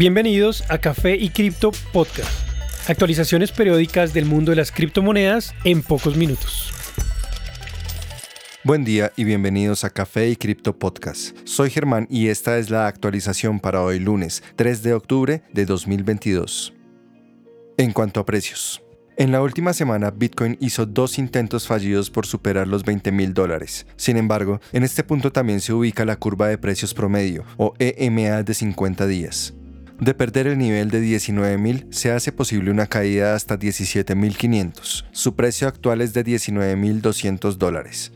Bienvenidos a Café y Cripto Podcast. Actualizaciones periódicas del mundo de las criptomonedas en pocos minutos. Buen día y bienvenidos a Café y Cripto Podcast. Soy Germán y esta es la actualización para hoy lunes 3 de octubre de 2022. En cuanto a precios. En la última semana, Bitcoin hizo dos intentos fallidos por superar los 20 mil dólares. Sin embargo, en este punto también se ubica la curva de precios promedio, o EMA de 50 días. De perder el nivel de 19.000 se hace posible una caída hasta 17.500. Su precio actual es de 19.200 dólares.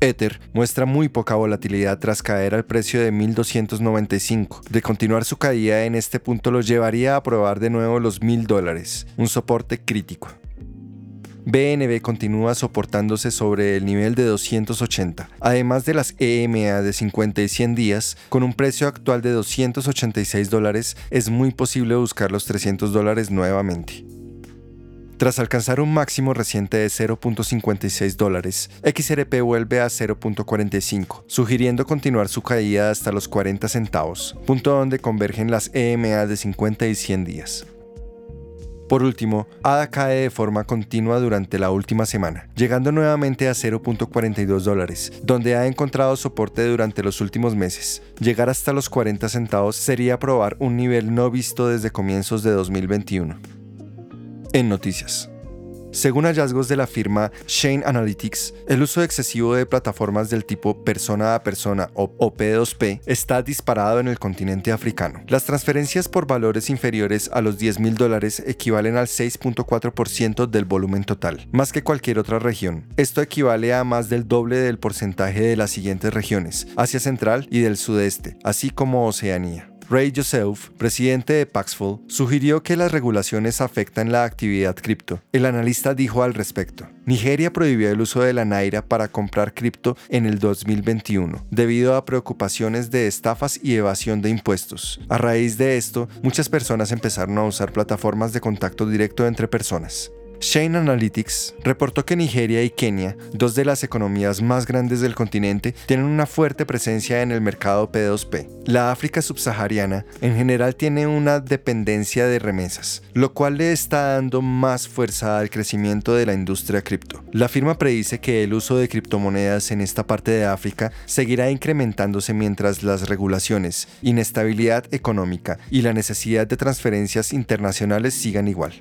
Ether muestra muy poca volatilidad tras caer al precio de 1295. De continuar su caída en este punto lo llevaría a probar de nuevo los 1000 dólares, un soporte crítico. BNB continúa soportándose sobre el nivel de 280, además de las EMA de 50 y 100 días, con un precio actual de 286 dólares, es muy posible buscar los 300 dólares nuevamente. Tras alcanzar un máximo reciente de 0.56 dólares, XRP vuelve a 0.45, sugiriendo continuar su caída hasta los 40 centavos, punto donde convergen las EMA de 50 y 100 días. Por último, ADA cae de forma continua durante la última semana, llegando nuevamente a 0.42 dólares, donde ha encontrado soporte durante los últimos meses. Llegar hasta los 40 centavos sería probar un nivel no visto desde comienzos de 2021 en noticias. Según hallazgos de la firma Shane Analytics, el uso excesivo de plataformas del tipo persona a persona o P2P está disparado en el continente africano. Las transferencias por valores inferiores a los 10 mil dólares equivalen al 6.4% del volumen total, más que cualquier otra región. Esto equivale a más del doble del porcentaje de las siguientes regiones, Asia Central y del Sudeste, así como Oceanía. Ray Joseph, presidente de Paxful, sugirió que las regulaciones afectan la actividad cripto. El analista dijo al respecto, Nigeria prohibió el uso de la Naira para comprar cripto en el 2021, debido a preocupaciones de estafas y evasión de impuestos. A raíz de esto, muchas personas empezaron a usar plataformas de contacto directo entre personas. Shane Analytics reportó que Nigeria y Kenia, dos de las economías más grandes del continente, tienen una fuerte presencia en el mercado P2P. La África subsahariana en general tiene una dependencia de remesas, lo cual le está dando más fuerza al crecimiento de la industria cripto. La firma predice que el uso de criptomonedas en esta parte de África seguirá incrementándose mientras las regulaciones, inestabilidad económica y la necesidad de transferencias internacionales sigan igual.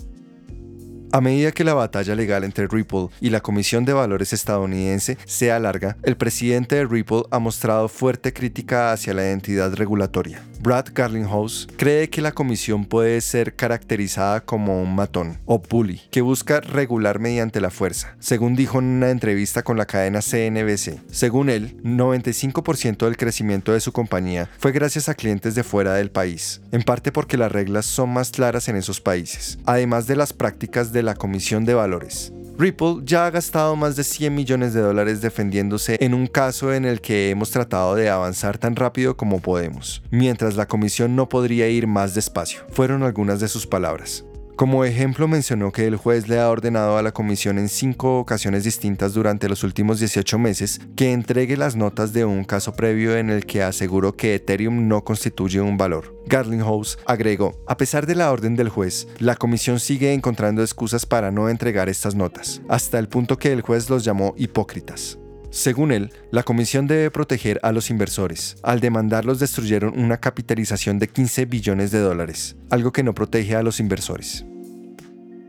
A medida que la batalla legal entre Ripple y la Comisión de Valores estadounidense se alarga, el presidente de Ripple ha mostrado fuerte crítica hacia la entidad regulatoria. Brad Garlinghouse cree que la comisión puede ser caracterizada como un matón o bully que busca regular mediante la fuerza, según dijo en una entrevista con la cadena CNBC. Según él, 95% del crecimiento de su compañía fue gracias a clientes de fuera del país, en parte porque las reglas son más claras en esos países, además de las prácticas de la Comisión de Valores. Ripple ya ha gastado más de 100 millones de dólares defendiéndose en un caso en el que hemos tratado de avanzar tan rápido como podemos, mientras la comisión no podría ir más despacio, fueron algunas de sus palabras. Como ejemplo mencionó que el juez le ha ordenado a la comisión en cinco ocasiones distintas durante los últimos 18 meses que entregue las notas de un caso previo en el que aseguró que Ethereum no constituye un valor. Garlinghouse agregó, a pesar de la orden del juez, la comisión sigue encontrando excusas para no entregar estas notas, hasta el punto que el juez los llamó hipócritas. Según él, la comisión debe proteger a los inversores. Al demandarlos destruyeron una capitalización de 15 billones de dólares, algo que no protege a los inversores.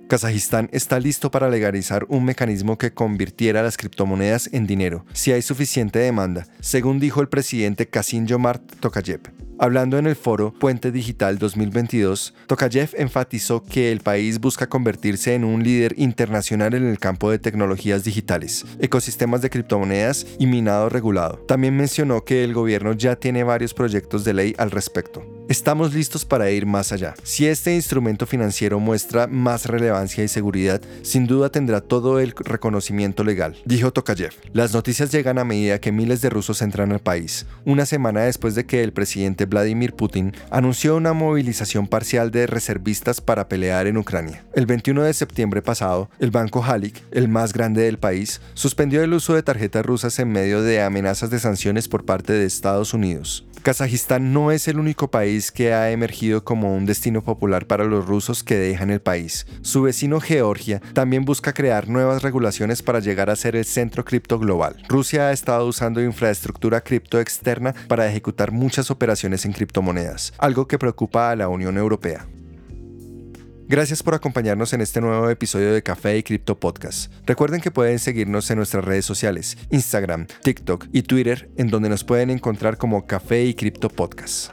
Kazajistán está listo para legalizar un mecanismo que convirtiera las criptomonedas en dinero, si hay suficiente demanda, según dijo el presidente Kasim Jomart Tokayev. Hablando en el foro Puente Digital 2022, Tokayev enfatizó que el país busca convertirse en un líder internacional en el campo de tecnologías digitales, ecosistemas de criptomonedas y minado regulado. También mencionó que el gobierno ya tiene varios proyectos de ley al respecto. Estamos listos para ir más allá. Si este instrumento financiero muestra más relevancia y seguridad, sin duda tendrá todo el reconocimiento legal, dijo Tokayev. Las noticias llegan a medida que miles de rusos entran al país, una semana después de que el presidente Vladimir Putin anunció una movilización parcial de reservistas para pelear en Ucrania. El 21 de septiembre pasado, el banco Halik, el más grande del país, suspendió el uso de tarjetas rusas en medio de amenazas de sanciones por parte de Estados Unidos. Kazajistán no es el único país que ha emergido como un destino popular para los rusos que dejan el país. Su vecino Georgia también busca crear nuevas regulaciones para llegar a ser el centro cripto global. Rusia ha estado usando infraestructura cripto externa para ejecutar muchas operaciones en criptomonedas, algo que preocupa a la Unión Europea. Gracias por acompañarnos en este nuevo episodio de Café y Cripto Podcast. Recuerden que pueden seguirnos en nuestras redes sociales, Instagram, TikTok y Twitter, en donde nos pueden encontrar como Café y Cripto Podcast.